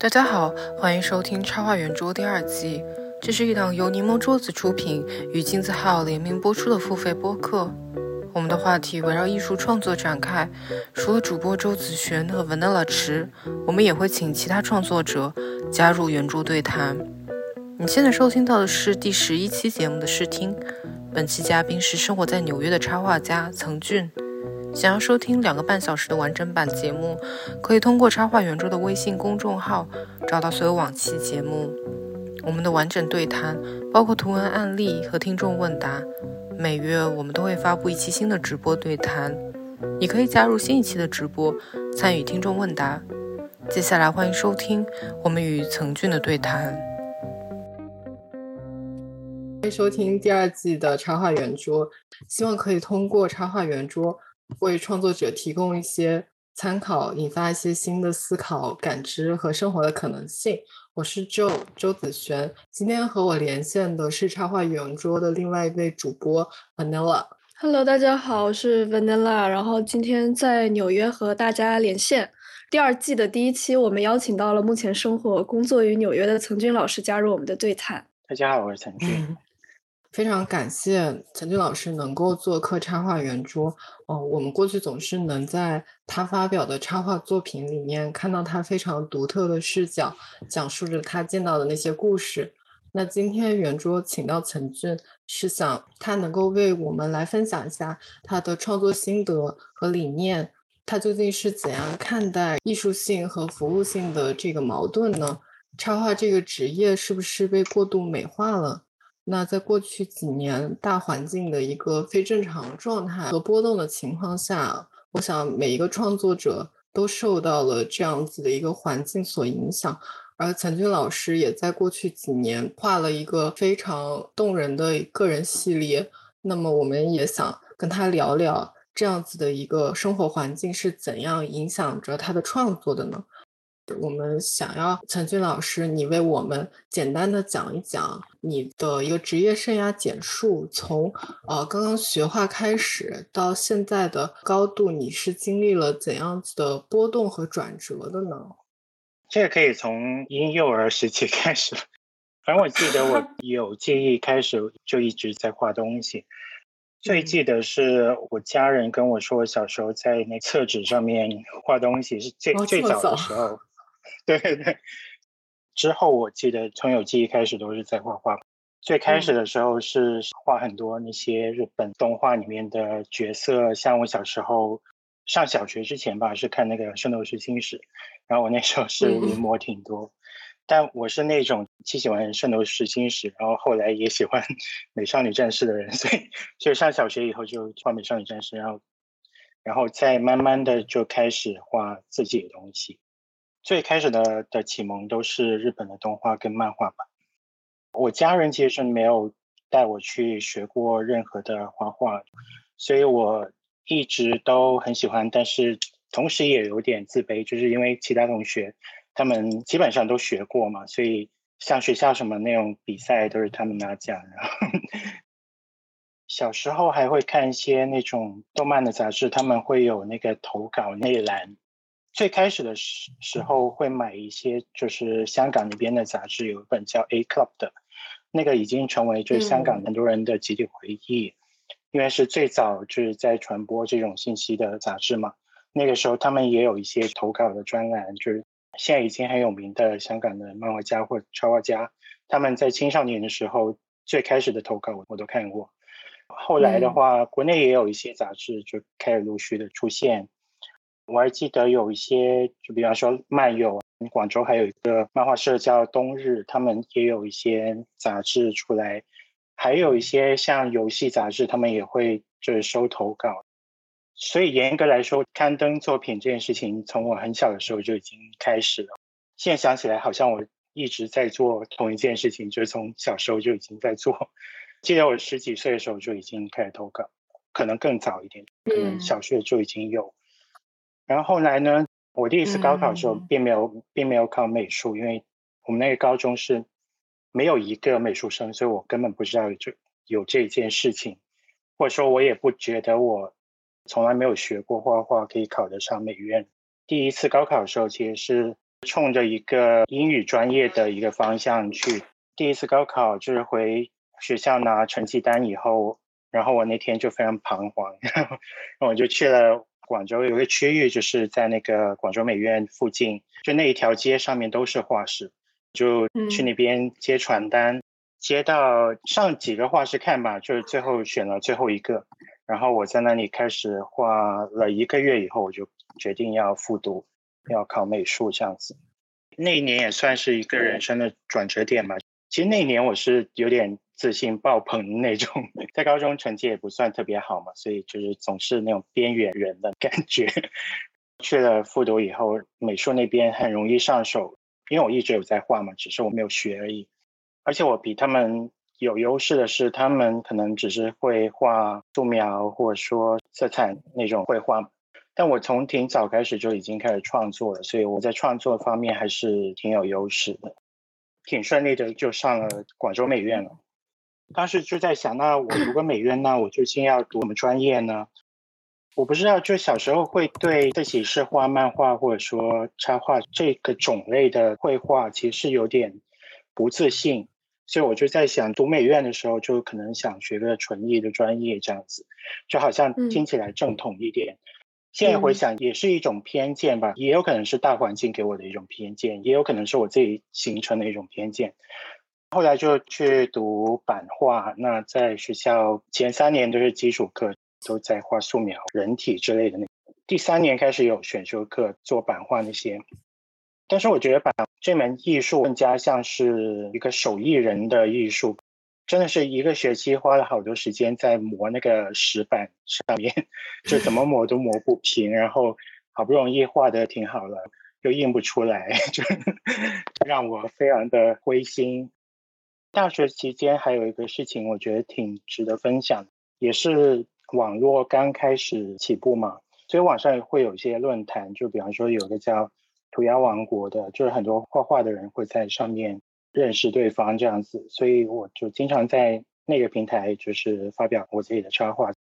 大家好，欢迎收听插画圆桌第二季。这是一档由柠檬桌子出品与金字号联名播出的付费播客。我们的话题围绕艺术创作展开，除了主播周子璇和 Vanilla 池，我们也会请其他创作者加入圆桌对谈。你现在收听到的是第十一期节目的试听，本期嘉宾是生活在纽约的插画家曾俊。想要收听两个半小时的完整版节目，可以通过插画圆桌的微信公众号找到所有往期节目。我们的完整对谈包括图文案例和听众问答。每月我们都会发布一期新的直播对谈，你可以加入新一期的直播，参与听众问答。接下来欢迎收听我们与曾俊的对谈。欢迎收听第二季的插画圆桌，希望可以通过插画圆桌。为创作者提供一些参考，引发一些新的思考、感知和生活的可能性。我是 Joe 周子璇，今天和我连线的是插画圆桌的另外一位主播 Vanilla。Hello，大家好，我是 Vanilla。然后今天在纽约和大家连线。第二季的第一期，我们邀请到了目前生活、工作于纽约的曾军老师加入我们的对谈。大家好，我是曾军。非常感谢陈俊老师能够做客插画圆桌。哦，我们过去总是能在他发表的插画作品里面看到他非常独特的视角，讲述着他见到的那些故事。那今天圆桌请到陈俊，是想他能够为我们来分享一下他的创作心得和理念。他究竟是怎样看待艺术性和服务性的这个矛盾呢？插画这个职业是不是被过度美化了？那在过去几年大环境的一个非正常状态和波动的情况下，我想每一个创作者都受到了这样子的一个环境所影响。而曾军老师也在过去几年画了一个非常动人的个人系列。那么我们也想跟他聊聊这样子的一个生活环境是怎样影响着他的创作的呢？我们想要陈俊老师，你为我们简单的讲一讲你的一个职业生涯简述，从呃刚刚学画开始到现在的高度，你是经历了怎样子的波动和转折的呢？这个可以从婴幼儿时期 开始，反正我记得我 有记忆开始就一直在画东西，最记得是我家人跟我说，我小时候在那厕纸上面画东西是最最早的时候。对对对，之后我记得从有记忆开始都是在画画。最开始的时候是画很多那些日本动画里面的角色，像我小时候上小学之前吧，是看那个《圣斗士星矢》，然后我那时候 是临摹挺多。但我是那种既喜欢《圣斗士星矢》，然后后来也喜欢《美少女战士》的人，所以所以上小学以后就画《美少女战士》，然后然后再慢慢的就开始画自己的东西。最开始的的启蒙都是日本的动画跟漫画吧。我家人其实没有带我去学过任何的画画，所以我一直都很喜欢，但是同时也有点自卑，就是因为其他同学他们基本上都学过嘛，所以像学校什么那种比赛都是他们拿奖。然后小时候还会看一些那种动漫的杂志，他们会有那个投稿内栏。最开始的时时候会买一些，就是香港那边的杂志，有一本叫《A Club》的，那个已经成为就是香港很多人的集体回忆，因为是最早就是在传播这种信息的杂志嘛。那个时候他们也有一些投稿的专栏，就是现在已经很有名的香港的漫画家或插画家，他们在青少年的时候最开始的投稿我都看过。后来的话，国内也有一些杂志就开始陆续的出现。我还记得有一些，就比方说漫友，广州还有一个漫画社叫冬日，他们也有一些杂志出来，还有一些像游戏杂志，他们也会就是收投稿。所以严格来说，刊登作品这件事情，从我很小的时候就已经开始了。现在想起来，好像我一直在做同一件事情，就是从小时候就已经在做。记得我十几岁的时候就已经开始投稿，可能更早一点，可能小学就已经有。然后后来呢？我第一次高考的时候，并没有并没有考美术，因为我们那个高中是没有一个美术生，所以我根本不知道这有这件事情，或者说，我也不觉得我从来没有学过画画可以考得上美院。第一次高考的时候，其实是冲着一个英语专业的一个方向去。第一次高考就是回学校拿成绩单以后，然后我那天就非常彷徨，然后我就去了广州有个区域，就是在那个广州美院附近，就那一条街上面都是画室，就去那边接传单，接到上几个画室看吧，就是最后选了最后一个，然后我在那里开始画了一个月以后，我就决定要复读。要考美术这样子，那一年也算是一个人生的转折点吧。其实那一年我是有点自信爆棚那种，在高中成绩也不算特别好嘛，所以就是总是那种边缘人的感觉。去了复读以后，美术那边很容易上手，因为我一直有在画嘛，只是我没有学而已。而且我比他们有优势的是，他们可能只是会画素描或者说色彩那种绘画。但我从挺早开始就已经开始创作了，所以我在创作方面还是挺有优势的，挺顺利的就上了广州美院了。当时就在想，那我读个美院，那我究竟要读什么专业呢？我不知道，就小时候会对自己是画漫画或者说插画这个种类的绘画，其实是有点不自信，所以我就在想，读美院的时候就可能想学个纯艺的专业，这样子就好像听起来正统一点。现在回想也是一种偏见吧，也有可能是大环境给我的一种偏见，也有可能是我自己形成的一种偏见。后来就去读版画，那在学校前三年都是基础课，都在画素描、人体之类的。那第三年开始有选修课做版画那些，但是我觉得版这门艺术更加像是一个手艺人的艺术。真的是一个学期花了好多时间在磨那个石板上面，就怎么磨都磨不平，然后好不容易画的挺好了，又印不出来，就让我非常的灰心。大学期间还有一个事情，我觉得挺值得分享，也是网络刚开始起步嘛，所以网上会有一些论坛，就比方说有个叫涂鸦王国的，就是很多画画的人会在上面。认识对方这样子，所以我就经常在那个平台就是发表我自己的插画。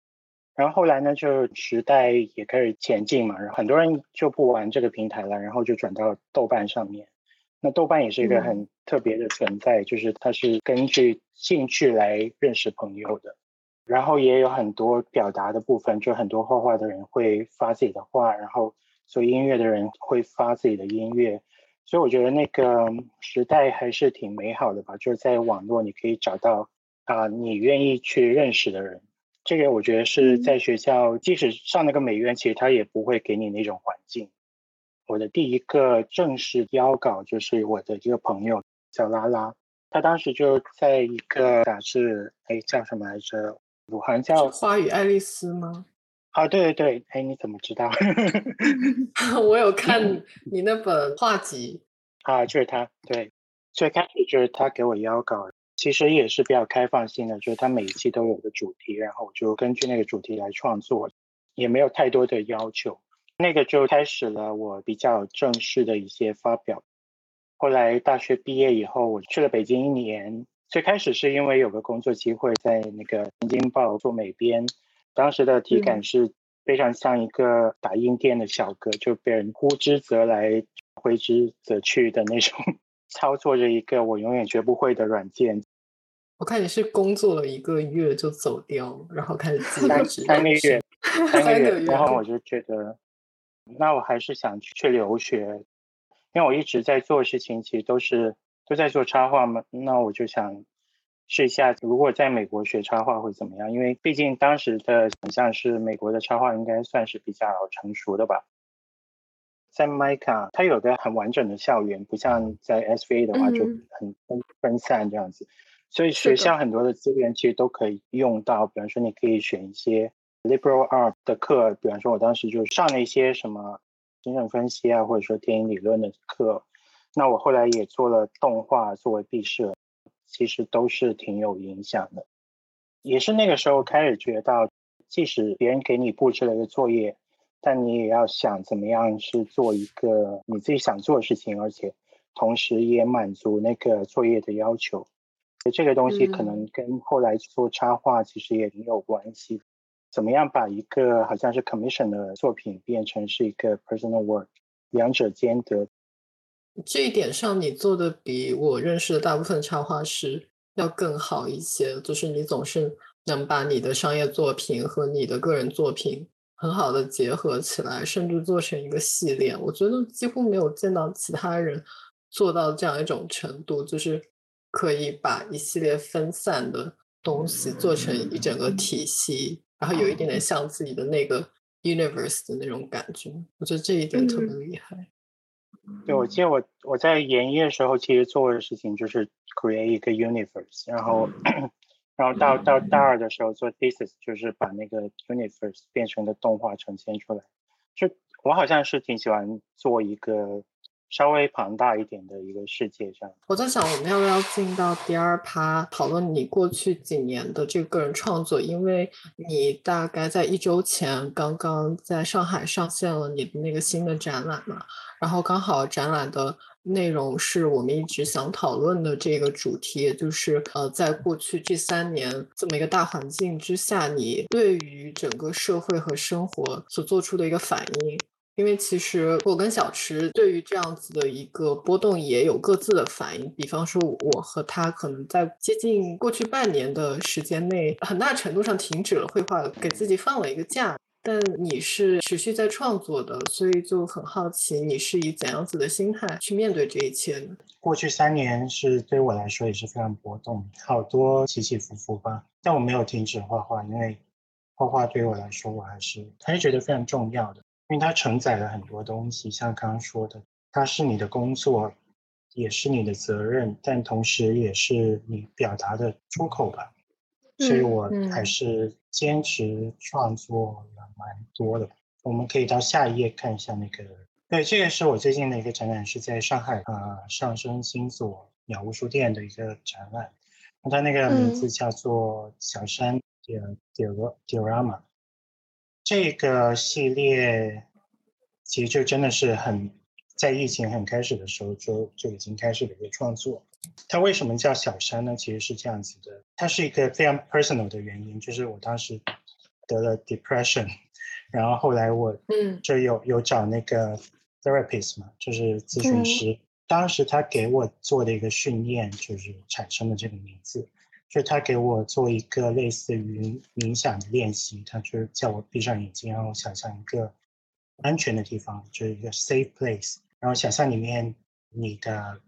然后后来呢，就时代也开始前进嘛，然后很多人就不玩这个平台了，然后就转到豆瓣上面。那豆瓣也是一个很特别的存在，就是它是根据兴趣来认识朋友的。然后也有很多表达的部分，就很多画画的人会发自己的画，然后做音乐的人会发自己的音乐。所以我觉得那个时代还是挺美好的吧，就是在网络你可以找到啊你愿意去认识的人。这个我觉得是在学校，即使上那个美院，其实他也不会给你那种环境。我的第一个正式邀稿就是我的一个朋友叫拉拉，他当时就在一个杂志，哎叫什么来着？武汉叫《花与爱丽丝》吗？啊，对对对，哎，你怎么知道？我有看你那本画集啊，就是他。对，最开始就是他给我邀稿，其实也是比较开放性的，就是他每一期都有个主题，然后我就根据那个主题来创作，也没有太多的要求。那个就开始了我比较正式的一些发表。后来大学毕业以后，我去了北京一年。最开始是因为有个工作机会，在那个《南京报》做美编。当时的体感是非常像一个打印店的小哥，就被人呼之则来，挥之则去的那种，操作着一个我永远学不会的软件。我看你是工作了一个月就走掉，然后开始自职。三个月，三个月，然后我就觉得，那我还是想去留学，因为我一直在做事情，其实都是都在做插画嘛，那我就想。试一下，如果在美国学插画会怎么样？因为毕竟当时的想象是美国的插画应该算是比较成熟的吧。在麦卡，它有个很完整的校园，不像在 SVA 的话就很分分散这样子。所以学校很多的资源其实都可以用到，比方说你可以选一些 liberal art 的课，比方说我当时就上了一些什么精神分析啊，或者说电影理论的课。那我后来也做了动画作为毕设。其实都是挺有影响的，也是那个时候开始觉得，即使别人给你布置了一个作业，但你也要想怎么样是做一个你自己想做的事情，而且同时也满足那个作业的要求。这个东西可能跟后来做插画其实也挺有关系。怎么样把一个好像是 commission 的作品变成是一个 personal work，两者兼得。这一点上你做的比我认识的大部分插画师要更好一些，就是你总是能把你的商业作品和你的个人作品很好的结合起来，甚至做成一个系列。我觉得几乎没有见到其他人做到这样一种程度，就是可以把一系列分散的东西做成一整个体系，然后有一点点像自己的那个 universe 的那种感觉。我觉得这一点特别厉害。对，我记得我我在研一的时候，其实做的事情就是 create 一个 universe，然后 然后到到大二的时候做 thesis，就是把那个 universe 变成一个动画呈现出来。就我好像是挺喜欢做一个。稍微庞大一点的一个世界上，我在想，我们要不要进到第二趴讨论你过去几年的这个个人创作？因为你大概在一周前刚刚在上海上线了你的那个新的展览嘛，然后刚好展览的内容是我们一直想讨论的这个主题，也就是呃，在过去这三年这么一个大环境之下，你对于整个社会和生活所做出的一个反应。因为其实我跟小池对于这样子的一个波动也有各自的反应。比方说，我和他可能在接近过去半年的时间内，很大程度上停止了绘画，给自己放了一个假。但你是持续在创作的，所以就很好奇，你是以怎样子的心态去面对这一切呢？过去三年是对我来说也是非常波动，好多起起伏伏吧。但我没有停止画画，因为画画对于我来说，我还是还是觉得非常重要的。因为它承载了很多东西，像刚刚说的，它是你的工作，也是你的责任，但同时也是你表达的出口吧。所以我还是坚持创作了蛮多的。我们可以到下一页看一下那个，对，这个是我最近的一个展览，是在上海啊上升星座鸟屋书店的一个展览，它那个名字叫做小山 diorama。这个系列其实就真的是很在疫情很开始的时候就就已经开始的一个创作。它为什么叫小山呢？其实是这样子的，它是一个非常 personal 的原因，就是我当时得了 depression，然后后来我嗯就有有找那个 therapist 嘛，就是咨询师，当时他给我做的一个训练，就是产生了这个名字。就他给我做一个类似于冥想的练习，他就叫我闭上眼睛，然后想象一个安全的地方，就是一个 safe place，然后想象里面你的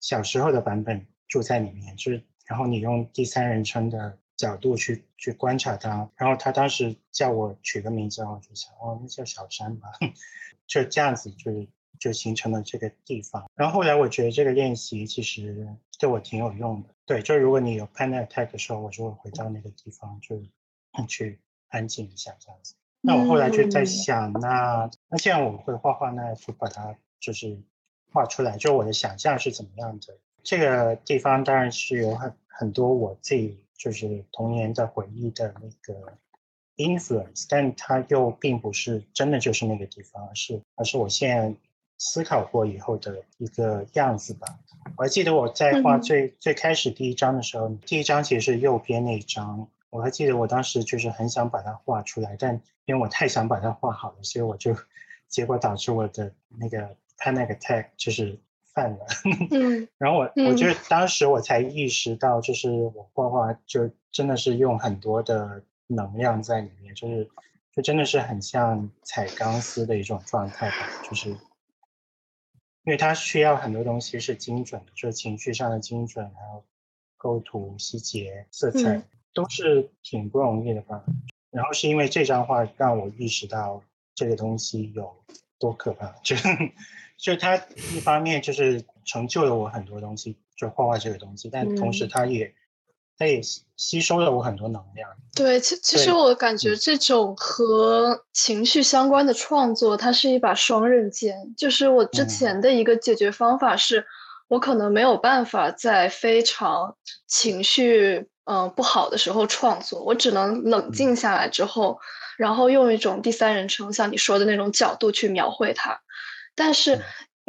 小时候的版本住在里面，就是然后你用第三人称的角度去去观察它，然后他当时叫我取个名字，我就想哦，那叫小山吧，就这样子，就是就形成了这个地方。然后后来我觉得这个练习其实对我挺有用的。对，就如果你有 panic attack 的时候，我就会回到那个地方，就去安静一下这样子。那我后来就在想，那那既然我会画画，那就把它就是画出来，就我的想象是怎么样的。这个地方当然是有很很多我自己就是童年的回忆的那个 influence，但它又并不是真的就是那个地方，而是而是我现在。思考过以后的一个样子吧。我还记得我在画最最开始第一张的时候，第一张其实是右边那一张。我还记得我当时就是很想把它画出来，但因为我太想把它画好了，所以我就结果导致我的那个 panic attack 就是犯了。嗯。然后我我觉得当时我才意识到，就是我画画就真的是用很多的能量在里面，就是就真的是很像踩钢丝的一种状态吧，就是。因为它需要很多东西是精准的，就是情绪上的精准，还有构图、细节、色彩，都是挺不容易的吧。然后是因为这张画让我意识到这个东西有多可怕，就就它一方面就是成就了我很多东西，就画画这个东西，但同时它也。它也吸收了我很多能量。对，其其实我感觉这种和情绪相关的创作，它是一把双刃剑。就是我之前的一个解决方法是，我可能没有办法在非常情绪嗯不好的时候创作，我只能冷静下来之后，然后用一种第三人称，像你说的那种角度去描绘它。但是。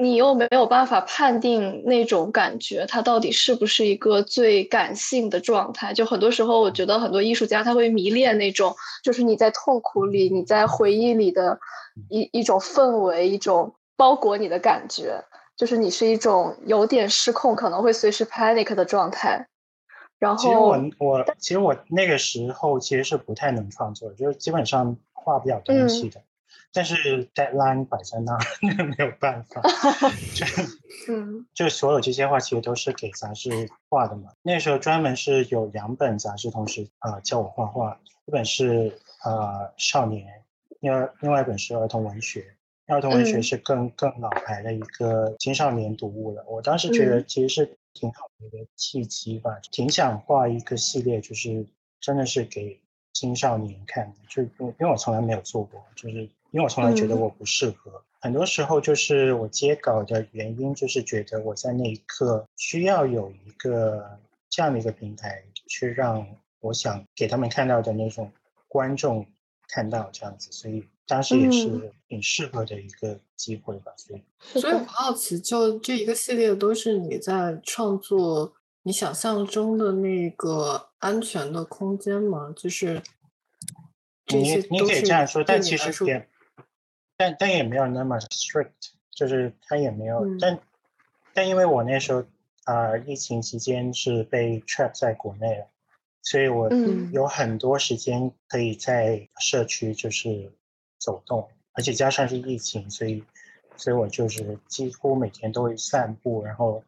你又没有办法判定那种感觉，它到底是不是一个最感性的状态？就很多时候，我觉得很多艺术家他会迷恋那种，就是你在痛苦里、你在回忆里的一一种氛围，一种包裹你的感觉。就是你是一种有点失控，可能会随时 panic 的状态。然后，其实我我其实我那个时候其实是不太能创作，就是基本上画不了东西的。但是 deadline 摆在那儿，没有办法。就嗯，就所有这些画其实都是给杂志画的嘛。那时候专门是有两本杂志同时啊教我画画，一本是呃少年，另外另外一本是儿童文学。儿童文学是更更老牌的一个青少年读物了。我当时觉得其实是挺好的一个契机吧，挺想画一个系列，就是真的是给青少年看的。就因为因为我从来没有做过，就是因为我从来觉得我不适合。很多时候就是我接稿的原因，就是觉得我在那一刻需要有一个这样的一个平台，去让我想给他们看到的那种观众看到这样子，所以。当时也是挺适合的一个机会吧，所以，所以我好奇，就这一个系列都是你在创作你想象中的那个安全的空间吗？就是你你可以这样说，但其实也，但但也没有那么 strict，就是他也没有，但但因为我那时候啊，疫情期间是被 trap 在国内了，所以我有很多时间可以在社区，就是。走动，而且加上是疫情，所以，所以我就是几乎每天都会散步，然后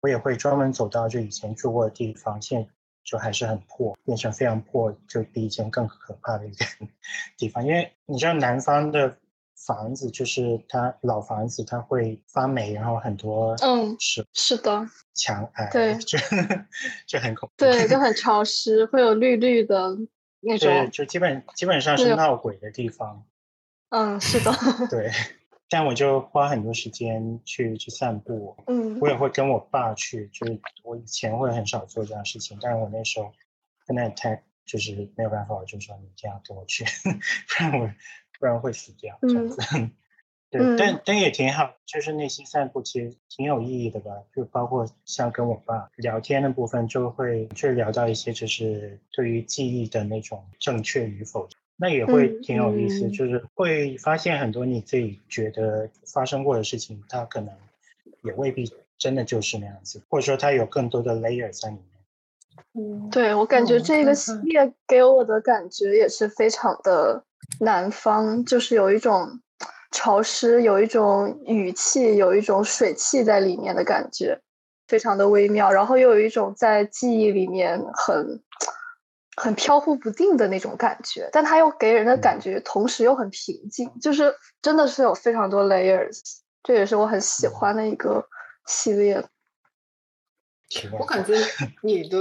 我也会专门走到就以前住过的地方，现在就还是很破，变成非常破，就比以前更可怕的一个地方。因为你知道南方的房子，就是它老房子，它会发霉，然后很多嗯是是的墙癌，对，就就 很恐怖，对，就。很潮湿，会有绿绿的那种，对，就基本基本上是。闹鬼的地方。嗯，是的，对，但我就花很多时间去去散步，嗯，我也会跟我爸去，就是我以前会很少做这样事情，但是我那时候跟他太就是没有办法，我就说你一定要跟我去，不然我不然会死掉这样子，对，但但也挺好，就是那些散步其实挺有意义的吧，就包括像跟我爸聊天的部分，就会去聊到一些就是对于记忆的那种正确与否。那也会挺有意思，就是会发现很多你自己觉得发生过的事情，它可能也未必真的就是那样子，或者说它有更多的 layer 在里面。嗯，对我感觉这个系列给我的感觉也是非常的南方，就是有一种潮湿，有一种雨气，有一种水汽在里面的感觉，非常的微妙，然后又有一种在记忆里面很。很飘忽不定的那种感觉，但它又给人的感觉，同时又很平静，就是真的是有非常多 layers，这也是我很喜欢的一个系列。我感觉 你的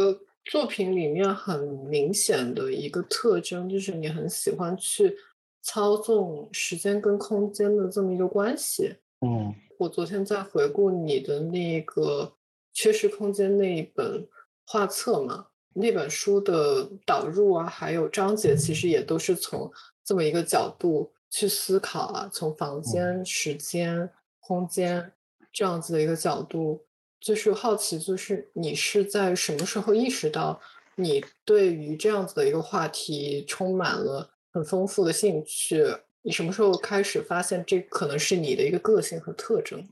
作品里面很明显的一个特征，就是你很喜欢去操纵时间跟空间的这么一个关系。嗯，我昨天在回顾你的那个缺失空间那一本画册嘛。那本书的导入啊，还有章节，其实也都是从这么一个角度去思考啊，从房间、时间、空间这样子的一个角度，就是好奇，就是你是在什么时候意识到你对于这样子的一个话题充满了很丰富的兴趣？你什么时候开始发现这可能是你的一个个性和特征？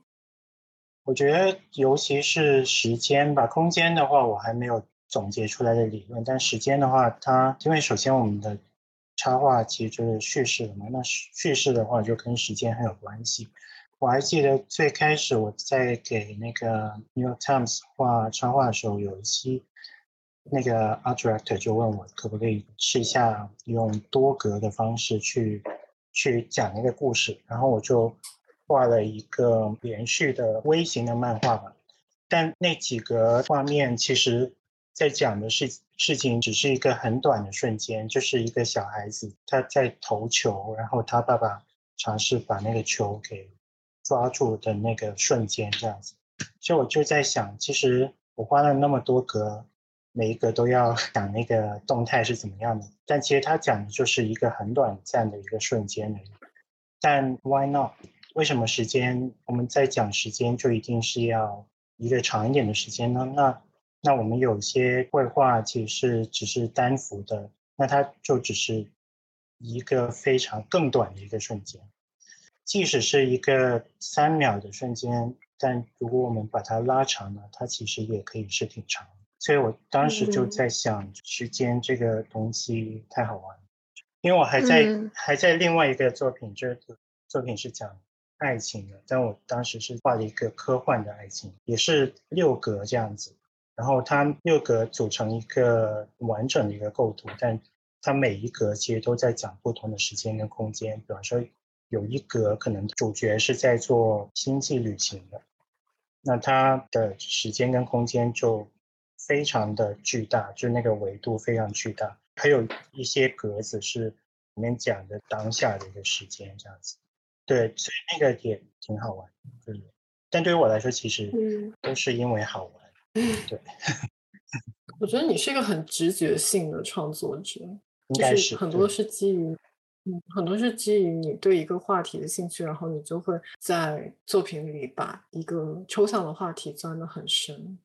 我觉得，尤其是时间吧，空间的话，我还没有。总结出来的理论，但时间的话，它因为首先我们的插画其实就是叙事的嘛，那叙事的话就跟时间很有关系。我还记得最开始我在给那个《New York Times》画插画的时候，有一期那个 art director 就问我可不可以试一下用多格的方式去去讲一个故事，然后我就画了一个连续的微型的漫画吧，但那几个画面其实。在讲的事事情只是一个很短的瞬间，就是一个小孩子他在投球，然后他爸爸尝试把那个球给抓住的那个瞬间，这样子。所以我就在想，其实我画了那么多格，每一个都要 讲那个动态是怎么样的，但其实他讲的就是一个很短暂的一个瞬间而已。但 why not？为什么时间我们在讲时间就一定是要一个长一点的时间呢？那那我们有些绘画其实是只是单幅的，那它就只是一个非常更短的一个瞬间。即使是一个三秒的瞬间，但如果我们把它拉长了，它其实也可以是挺长。所以我当时就在想，时间这个东西太好玩，因为我还在还在另外一个作品，这个作品是讲爱情的，但我当时是画了一个科幻的爱情，也是六格这样子。然后它六格组成一个完整的一个构图，但它每一格其实都在讲不同的时间跟空间。比方说，有一格可能主角是在做星际旅行的，那它的时间跟空间就非常的巨大，就那个维度非常巨大。还有一些格子是里面讲的当下的一个时间这样子。对，所以那个也挺好玩，对。但对于我来说，其实都是因为好玩。对，我觉得你是一个很直觉性的创作者，就是很多是基于，嗯，很多是基于你对一个话题的兴趣，然后你就会在作品里把一个抽象的话题钻得很深。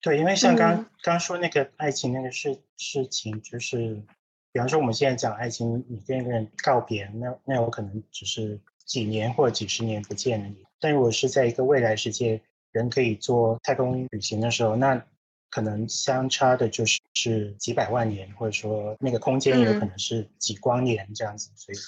对，因为像刚刚说那个爱情那个事事情，就是比方说我们现在讲爱情，你跟一个人告别，那那有可能只是几年或者几十年不见了你，但如果是在一个未来世界。人可以做太空旅行的时候，那可能相差的就是是几百万年，或者说那个空间有可能是几光年这样子。所以，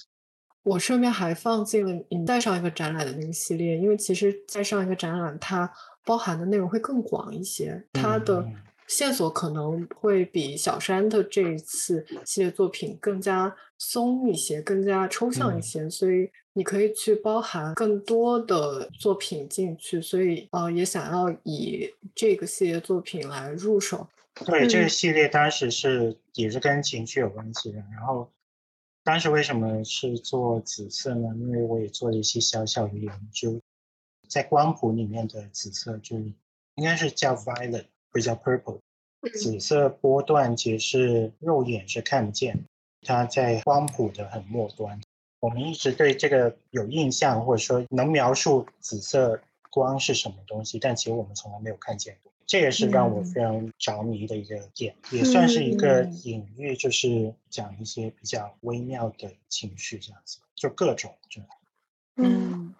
我顺便还放进了你带上一个展览的那个系列，因为其实在上一个展览，它包含的内容会更广一些，它的线索可能会比小山的这一次系列作品更加松一些，更加抽象一些，所以。你可以去包含更多的作品进去，所以呃，也想要以这个系列作品来入手。对，这个系列当时是也是跟情绪有关系的。然后当时为什么是做紫色呢？因为我也做了一些小小的研究，在光谱里面的紫色就应该是叫 violet，或者叫 purple。紫色波段其实是肉眼是看不见，它在光谱的很末端。我们一直对这个有印象，或者说能描述紫色光是什么东西，但其实我们从来没有看见过。这也是让我非常着迷的一个点，也算是一个隐喻，就是讲一些比较微妙的情绪，这样子，就各种。嗯，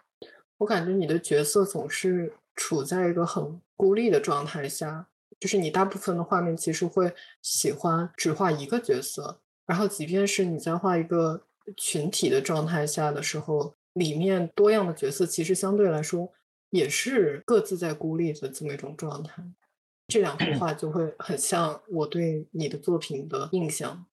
我感觉你的角色总是处在一个很孤立的状态下，就是你大部分的画面其实会喜欢只画一个角色，然后即便是你在画一个。群体的状态下的时候，里面多样的角色其实相对来说也是各自在孤立的这么一种状态。这两幅画就会很像我对你的作品的印象。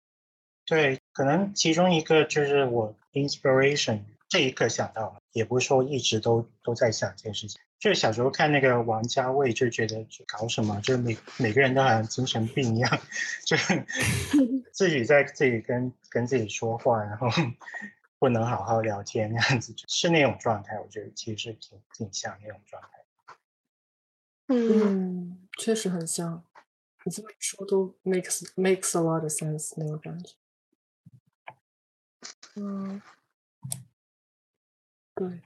对，可能其中一个就是我 inspiration 这一刻想到，也不是说一直都都在想这件事情。就是小时候看那个王家卫，就觉得搞什么，就是每每个人都好像精神病一样，就 自己在自己跟跟自己说话，然后 不能好好聊天那样子，是那种状态。我觉得其实挺挺像那种状态。嗯，确实很像。你这么说都 makes makes a lot of sense 那种感觉。嗯，对。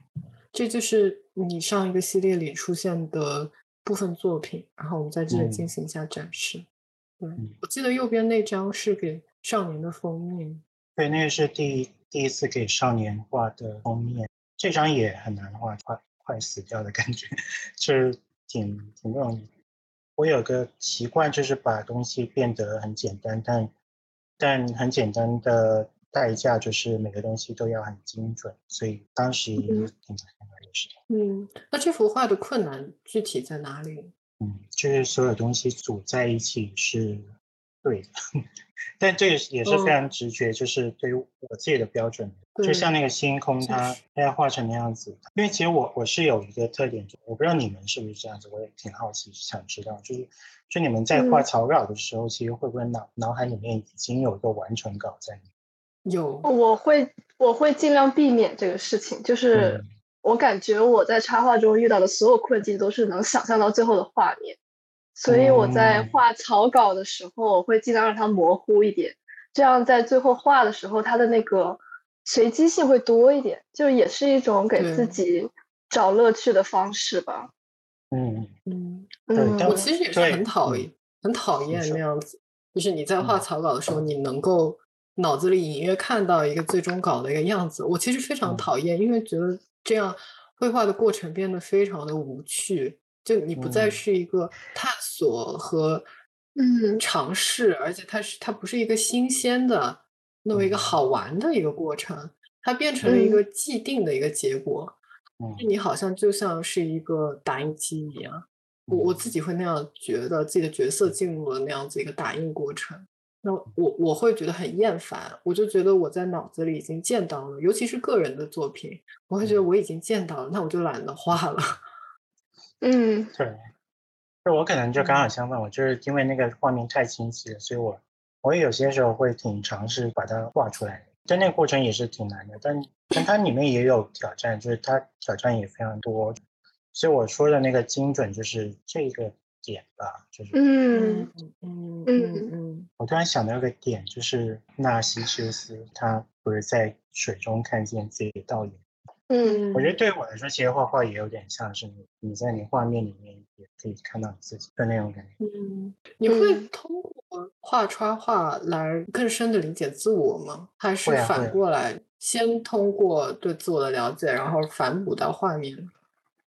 这就是你上一个系列里出现的部分作品，然后我们在这里进行一下展示。对，我记得右边那张是给少年的封面。对，那个是第第一次给少年画的封面，这张也很难画，快快死掉的感觉，就是挺挺不容易。我有个习惯，就是把东西变得很简单，但但很简单的。代价就是每个东西都要很精准，所以当时挺难的是。嗯，那这幅画的困难具体在哪里？嗯，就是所有东西组在一起是对的，但这个也是非常直觉，就是对于我自己的标准，就像那个星空，它它要画成那样子。因为其实我我是有一个特点，我不知道你们是不是这样子，我也挺好奇，想知道，就是就你们在画草稿的时候，其实会不会脑脑海里面已经有一个完成稿在里面？有，我会我会尽量避免这个事情。就是我感觉我在插画中遇到的所有困境，都是能想象到最后的画面。所以我在画草稿的时候，我会尽量让它模糊一点，这样在最后画的时候，它的那个随机性会多一点，就也是一种给自己找乐趣的方式吧。嗯嗯嗯，我其实也是很讨厌很讨厌那样子，就是你在画草稿的时候，你能够。脑子里隐约看到一个最终稿的一个样子，我其实非常讨厌，因为觉得这样绘画的过程变得非常的无趣，就你不再是一个探索和嗯。尝试，而且它是它不是一个新鲜的那么一个好玩的一个过程，它变成了一个既定的一个结果。嗯，你好像就像是一个打印机一样，我我自己会那样觉得，自己的角色进入了那样子一个打印过程。那我我会觉得很厌烦，我就觉得我在脑子里已经见到了，尤其是个人的作品，我会觉得我已经见到了，那我就懒得画了。嗯，对，就我可能就刚好相反，我就是因为那个画面太清晰了，所以我我也有些时候会挺尝试把它画出来，但那个过程也是挺难的，但但它里面也有挑战，就是它挑战也非常多，所以我说的那个精准就是这个。点吧，就是嗯嗯嗯嗯，我突然想到一个点，就是纳西修斯他不是在水中看见自己的倒影。嗯，我觉得对我来说，其实画画也有点像是你你在你画面里面也可以看到你自己的那种感觉。嗯，你会通过画插画来更深的理解自我吗？还是反过来先通过对自我的了解，然后反哺到画面？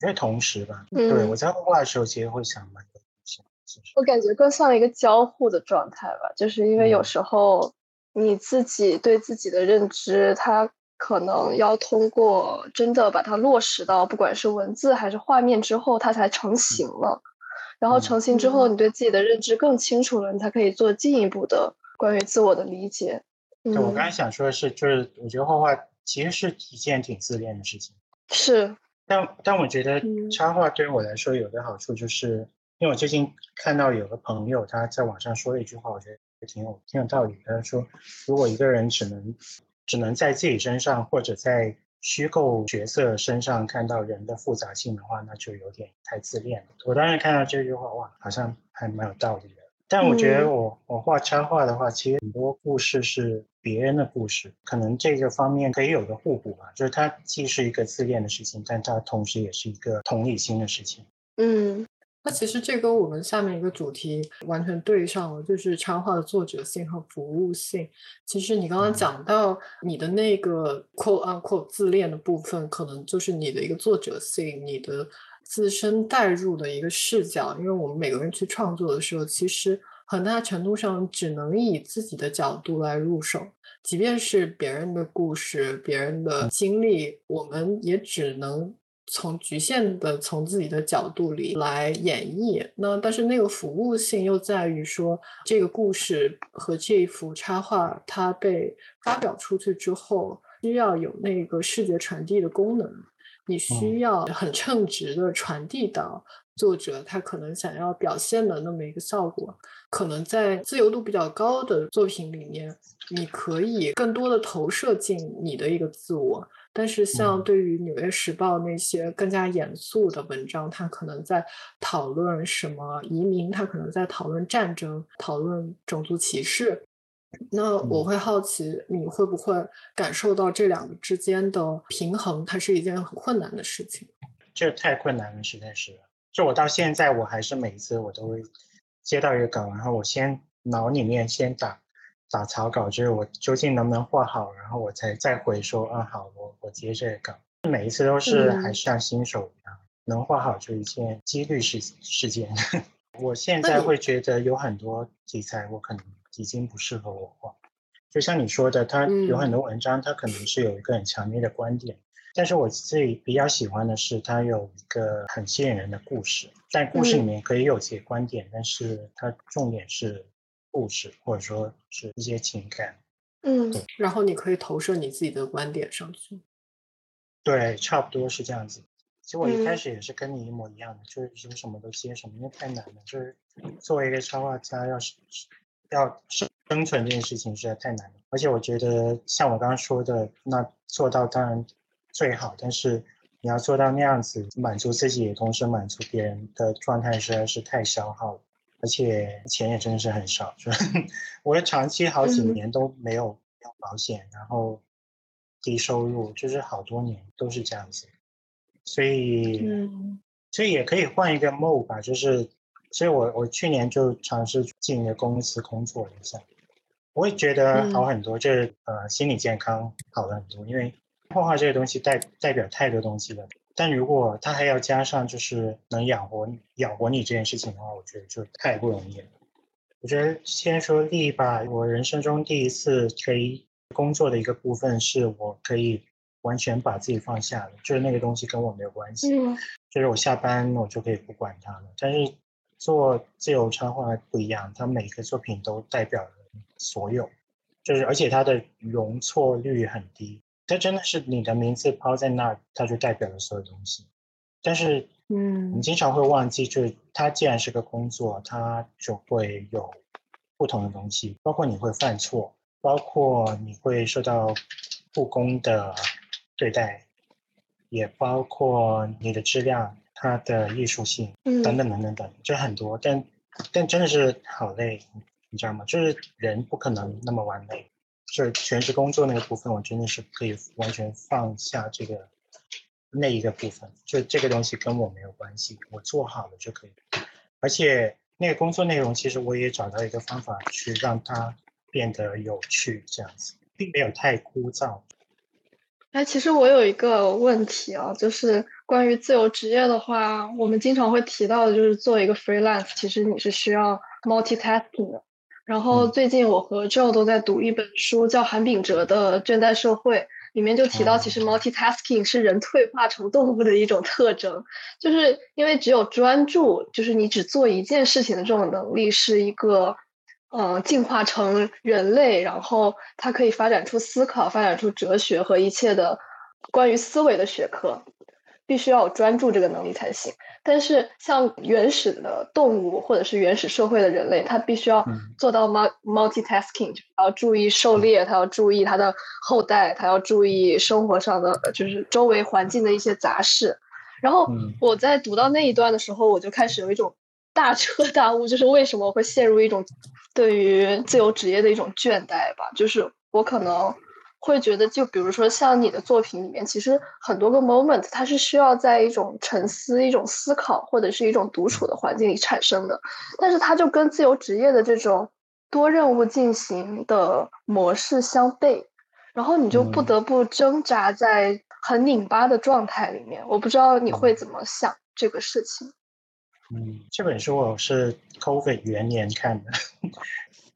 因为同时吧，对我在画画的时候，其实会想蛮多。我感觉更像一个交互的状态吧，就是因为有时候你自己对自己的认知，它可能要通过真的把它落实到不管是文字还是画面之后，它才成型了。然后成型之后，你对自己的认知更清楚了，你才可以做进一步的关于自我的理解。对我刚才想说的是，就是我觉得画画其实是一件挺自恋的事情。是。但但我觉得插画对于我来说有个好处就是。因为我最近看到有个朋友他在网上说了一句话，我觉得挺有挺有道理。他说，如果一个人只能只能在自己身上或者在虚构角色身上看到人的复杂性的话，那就有点太自恋了。我当时看到这句话，哇，好像还蛮有道理的。但我觉得我我画插画的话，其实很多故事是别人的故事，可能这个方面可以有个互补吧。就是它既是一个自恋的事情，但它同时也是一个同理心的事情。嗯。那其实这跟我们下面一个主题完全对上了，就是插画的作者性和服务性。其实你刚刚讲到你的那个 “quote unquote” 自恋的部分，可能就是你的一个作者性，你的自身带入的一个视角。因为我们每个人去创作的时候，其实很大程度上只能以自己的角度来入手，即便是别人的故事、别人的经历，我们也只能。从局限的从自己的角度里来演绎，那但是那个服务性又在于说，这个故事和这一幅插画它被发表出去之后，需要有那个视觉传递的功能，你需要很称职的传递到作者他可能想要表现的那么一个效果。可能在自由度比较高的作品里面，你可以更多的投射进你的一个自我。但是，像对于《纽约时报》那些更加严肃的文章，它可能在讨论什么移民，它可能在讨论战争，讨论种族歧视。那我会好奇，你会不会感受到这两个之间的平衡？它是一件很困难的事情。这太困难了，实在是。就我到现在，我还是每一次我都会接到一个稿，然后我先脑里面先打。打草稿就是我究竟能不能画好，然后我才再回说，嗯，好，我我接这个稿。每一次都是还是像新手一样，能画好就一件几率事事件。我现在会觉得有很多题材我可能已经不适合我画，就像你说的，他有很多文章，他可能是有一个很强烈的观点，但是我自己比较喜欢的是它有一个很吸引人的故事，但故事里面可以有些观点，但是它重点是。故事，或者说是一些情感，嗯，然后你可以投射你自己的观点上去，对，差不多是这样子。其实我一开始也是跟你一模一样的，就是有什么都接什么，因为太难了。就是作为一个插画家，要是要生生存这件事情实在太难了。而且我觉得，像我刚刚说的，那做到当然最好，但是你要做到那样子，满足自己，同时满足别人的状态，实在是太消耗了。而且钱也真的是很少，就 我长期好几年都没有用保险，然后低收入，就是好多年都是这样子，所以，所以也可以换一个 mode 吧，就是，所以我我去年就尝试进一个公司工作了一下，我会觉得好很多，就是呃心理健康好了很多，因为画画这个东西代代表太多东西了，但如果他还要加上就是能养活养活你这件事情的话，我觉得就太不容易了。我觉得先说利吧，我人生中第一次可以工作的一个部分，是我可以完全把自己放下了，就是那个东西跟我没有关系，就是我下班我就可以不管它了。但是做自由插画不一样，它每个作品都代表了所有，就是而且它的容错率很低。它真的是你的名字抛在那儿，它就代表了所有东西。但是，嗯，你经常会忘记，就是它既然是个工作，它就会有不同的东西，包括你会犯错，包括你会受到不公的对待，也包括你的质量、它的艺术性等等等等等，就很多。但但真的是好累，你知道吗？就是人不可能那么完美。就是全职工作那个部分，我真的是可以完全放下这个那一个部分，就这个东西跟我没有关系，我做好了就可以。而且那个工作内容，其实我也找到一个方法去让它变得有趣，这样子并没有太枯燥。哎，其实我有一个问题啊，就是关于自由职业的话，我们经常会提到的就是做一个 freelance，其实你是需要 multitasking 的。然后最近我和 Joe 都在读一本书，叫韩炳哲的《倦怠社会》，里面就提到，其实 multitasking 是人退化成动物的一种特征，就是因为只有专注，就是你只做一件事情的这种能力，是一个，呃，进化成人类，然后它可以发展出思考、发展出哲学和一切的关于思维的学科。必须要有专注这个能力才行。但是像原始的动物或者是原始社会的人类，他必须要做到 multitasking，要注意狩猎，他要注意他的后代，他要注意生活上的就是周围环境的一些杂事。然后我在读到那一段的时候，我就开始有一种大彻大悟，就是为什么会陷入一种对于自由职业的一种倦怠吧？就是我可能。会觉得，就比如说像你的作品里面，其实很多个 moment 它是需要在一种沉思、一种思考或者是一种独处的环境里产生的，但是它就跟自由职业的这种多任务进行的模式相悖，然后你就不得不挣扎在很拧巴的状态里面。我不知道你会怎么想这个事情。嗯，这本书我是 COVID 元年看的。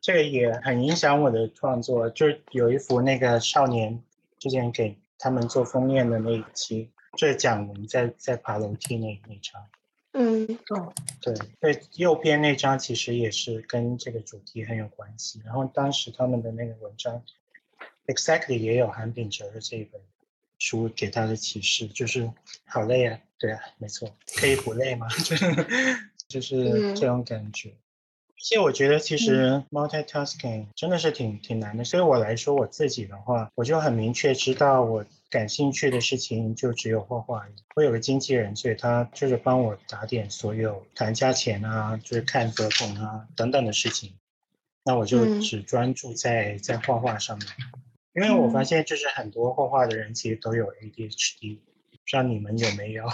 这个也很影响我的创作，就是有一幅那个少年之前给他们做封面的那一期，就是讲我们在在爬楼梯那那张。嗯，哦，对对，右边那张其实也是跟这个主题很有关系。然后当时他们的那个文章，exactly 也有韩炳哲的这一本书给他的启示，就是好累啊，对啊，没错，可以不累吗？就是这种感觉。而且我觉得其实 multitasking 真的是挺挺难的。所以我来说我自己的话，我就很明确知道我感兴趣的事情就只有画画。我有个经纪人，所以他就是帮我打点所有谈价钱啊，就是看合同啊等等的事情。那我就只专注在在画画上面。因为我发现就是很多画画的人其实都有 ADHD，不知道你们有没有？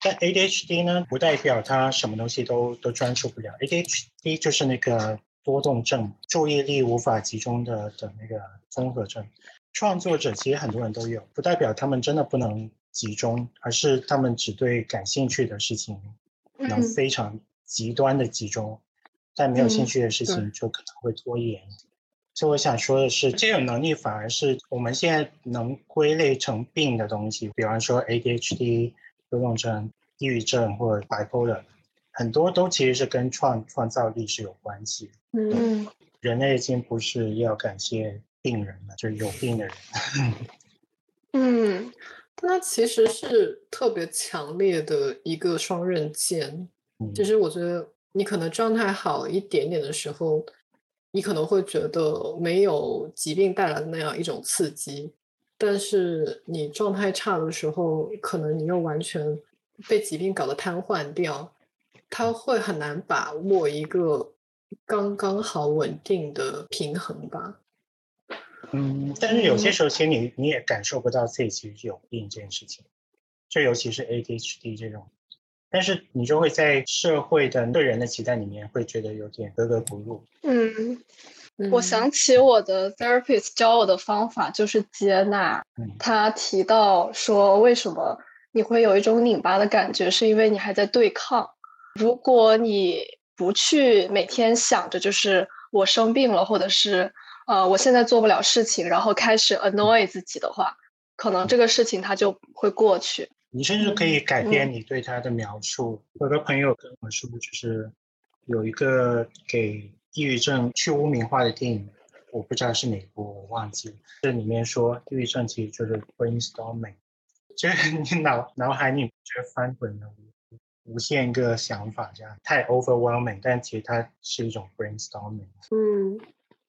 但 ADHD 呢，不代表他什么东西都都专注不了。ADHD 就是那个多动症，注意力无法集中的的那个综合症。创作者其实很多人都有，不代表他们真的不能集中，而是他们只对感兴趣的事情能非常极端的集中，但没有兴趣的事情就可能会拖延。所以我想说的是，这种能力反而是我们现在能归类成病的东西，比方说 ADHD。多动症、抑郁症或者 bipolar，很多都其实是跟创创造力是有关系。嗯，人类已经不是要感谢病人了，就是有病的人。嗯，但它其实是特别强烈的一个双刃剑。就是我觉得你可能状态好一点点的时候，你可能会觉得没有疾病带来的那样一种刺激。但是你状态差的时候，可能你又完全被疾病搞得瘫痪掉，他会很难把握一个刚刚好稳定的平衡吧。嗯，但是有些时候，其实你你也感受不到自己其实有病这件事情，就尤其是 ADHD 这种，但是你就会在社会的对人的期待里面，会觉得有点格格不入。嗯。我想起我的 therapist 教我的方法就是接纳。他提到说，为什么你会有一种拧巴的感觉，是因为你还在对抗。如果你不去每天想着就是我生病了，或者是呃我现在做不了事情，然后开始 annoy 自己的话，可能这个事情它就会过去。你甚至可以改变你对他的描述。有的朋友跟我说，就是有一个给抑郁症去污名化的电影，我不知道是哪部，我忘记了。这里面说，抑郁症其实就是 brainstorming，就是 你脑脑海里就是翻滚了无限个想法，这样太 overwhelming，但其实它是一种 brainstorming。嗯。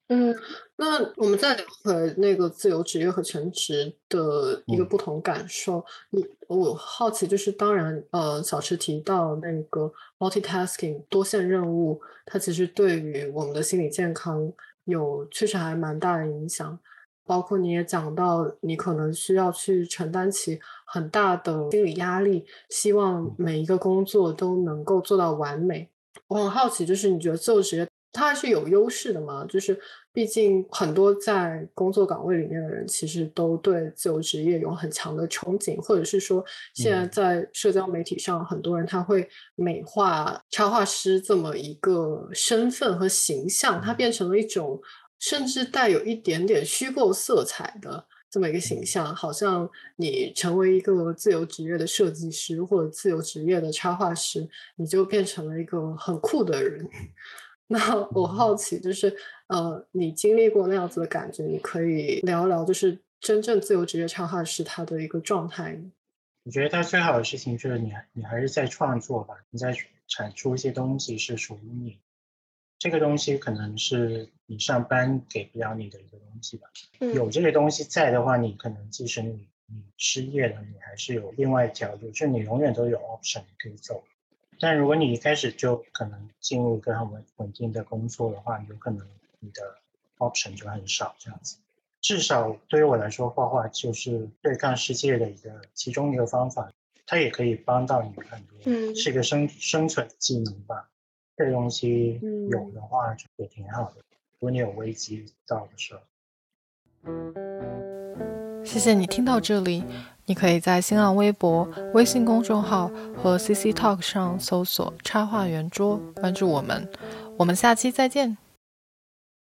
嗯，那我们再聊回那个自由职业和全职的一个不同感受。你我好奇，就是当然，呃，小池提到那个 multitasking 多线任务，它其实对于我们的心理健康有确实还蛮大的影响。包括你也讲到，你可能需要去承担起很大的心理压力，希望每一个工作都能够做到完美。我很好奇，就是你觉得自由职业？它还是有优势的嘛？就是毕竟很多在工作岗位里面的人，其实都对自由职业有很强的憧憬，或者是说，现在在社交媒体上，很多人他会美化插画师这么一个身份和形象，它变成了一种甚至带有一点点虚构色彩的这么一个形象，好像你成为一个自由职业的设计师或者自由职业的插画师，你就变成了一个很酷的人。那我好奇，就是呃，你经历过那样子的感觉，你可以聊聊，就是真正自由职业插画师他的一个状态。我觉得他最好的事情就是你，你还是在创作吧，你在产出一些东西是属于你。这个东西可能是你上班给不了你的一个东西吧。有这个东西在的话，你可能即使你你失业了，你还是有另外一条路，就你永远都有 option 可以走。但如果你一开始就可能进入一个很稳稳定的工作的话，有可能你的 option 就很少这样子。至少对于我来说，画画就是对抗世界的一个其中一个方法，它也可以帮到你很多，是一个生生存技能吧。这个东西有的话就也挺好的，如果你有危机到的时候。谢谢你听到这里。你可以在新浪微博、微信公众号和 CC Talk 上搜索“插画圆桌”，关注我们。我们下期再见。